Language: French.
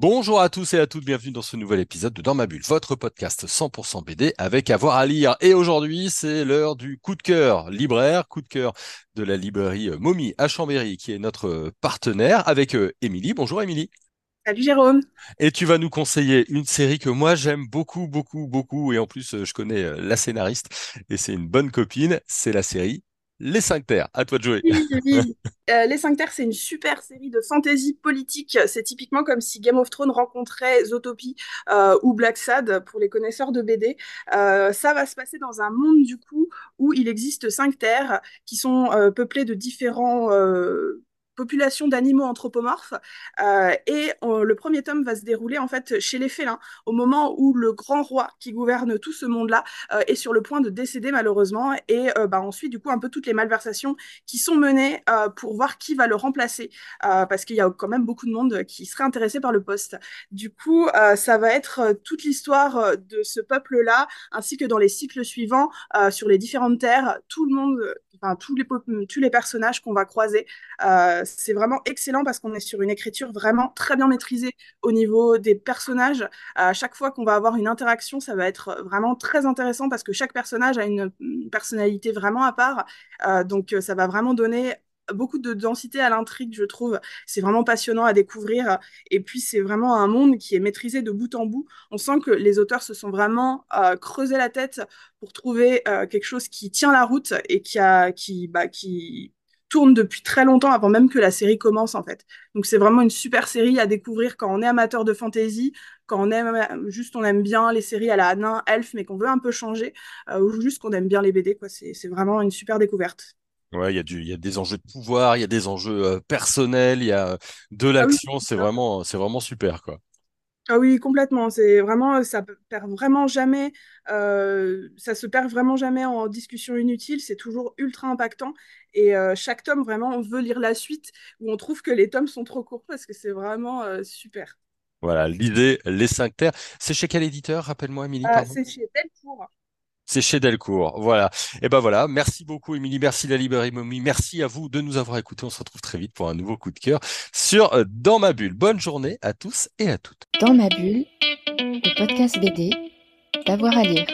Bonjour à tous et à toutes, bienvenue dans ce nouvel épisode de Dans ma bulle, votre podcast 100% BD avec avoir à lire. Et aujourd'hui, c'est l'heure du coup de cœur libraire, coup de cœur de la librairie Momie à Chambéry, qui est notre partenaire avec euh, Émilie. Bonjour Émilie. Salut Jérôme. Et tu vas nous conseiller une série que moi j'aime beaucoup, beaucoup, beaucoup. Et en plus, euh, je connais euh, la scénariste et c'est une bonne copine. C'est la série les Cinq Terres, à toi de jouer. Euh, les Cinq Terres, c'est une super série de fantasy politique. C'est typiquement comme si Game of Thrones rencontrait Zootopie euh, ou Black Sad pour les connaisseurs de BD. Euh, ça va se passer dans un monde du coup où il existe cinq terres qui sont peuplées de différents population d'animaux anthropomorphes. Euh, et le premier tome va se dérouler en fait chez les félins, au moment où le grand roi qui gouverne tout ce monde-là euh, est sur le point de décéder malheureusement. Et euh, bah, ensuite, du coup, un peu toutes les malversations qui sont menées pour voir qui va le remplacer, parce qu'il y a quand même beaucoup de monde qui serait intéressé par le poste. Du coup, ça va être toute l'histoire de ce peuple-là, ainsi que dans les cycles suivants, sur les différentes terres, tout le monde, enfin tous les, tous les personnages qu'on va croiser c'est vraiment excellent parce qu'on est sur une écriture vraiment très bien maîtrisée au niveau des personnages. À chaque fois qu'on va avoir une interaction, ça va être vraiment très intéressant parce que chaque personnage a une personnalité vraiment à part. Euh, donc ça va vraiment donner beaucoup de densité à l'intrigue, je trouve. C'est vraiment passionnant à découvrir. Et puis, c'est vraiment un monde qui est maîtrisé de bout en bout. On sent que les auteurs se sont vraiment euh, creusé la tête pour trouver euh, quelque chose qui tient la route et qui, a, qui, bah, qui tourne depuis très longtemps avant même que la série commence en fait. Donc c'est vraiment une super série à découvrir quand on est amateur de fantasy, quand on aime juste on aime bien les séries à la nain, elf, mais qu'on veut un peu changer, euh, ou juste qu'on aime bien les BD quoi. C'est vraiment une super découverte. Ouais, il y a du, il y a des enjeux de pouvoir, il y a des enjeux euh, personnels, il y a de ah l'action, c'est vraiment, c'est vraiment super quoi. Ah oui, complètement. C'est vraiment, ça perd vraiment jamais, euh, ça se perd vraiment jamais en discussion inutile. C'est toujours ultra impactant. Et euh, chaque tome, vraiment, on veut lire la suite où on trouve que les tomes sont trop courts parce que c'est vraiment euh, super. Voilà, l'idée, les cinq terres. C'est chez quel éditeur, rappelle-moi, Émilie? c'est chez Delcourt. C'est chez Delcourt. Voilà. Et ben voilà. Merci beaucoup, Émilie. Merci la librairie Momie. Merci à vous de nous avoir écoutés. On se retrouve très vite pour un nouveau coup de cœur sur euh, Dans ma bulle. Bonne journée à tous et à toutes. Dans ma bulle, le podcast BD, d'avoir à lire.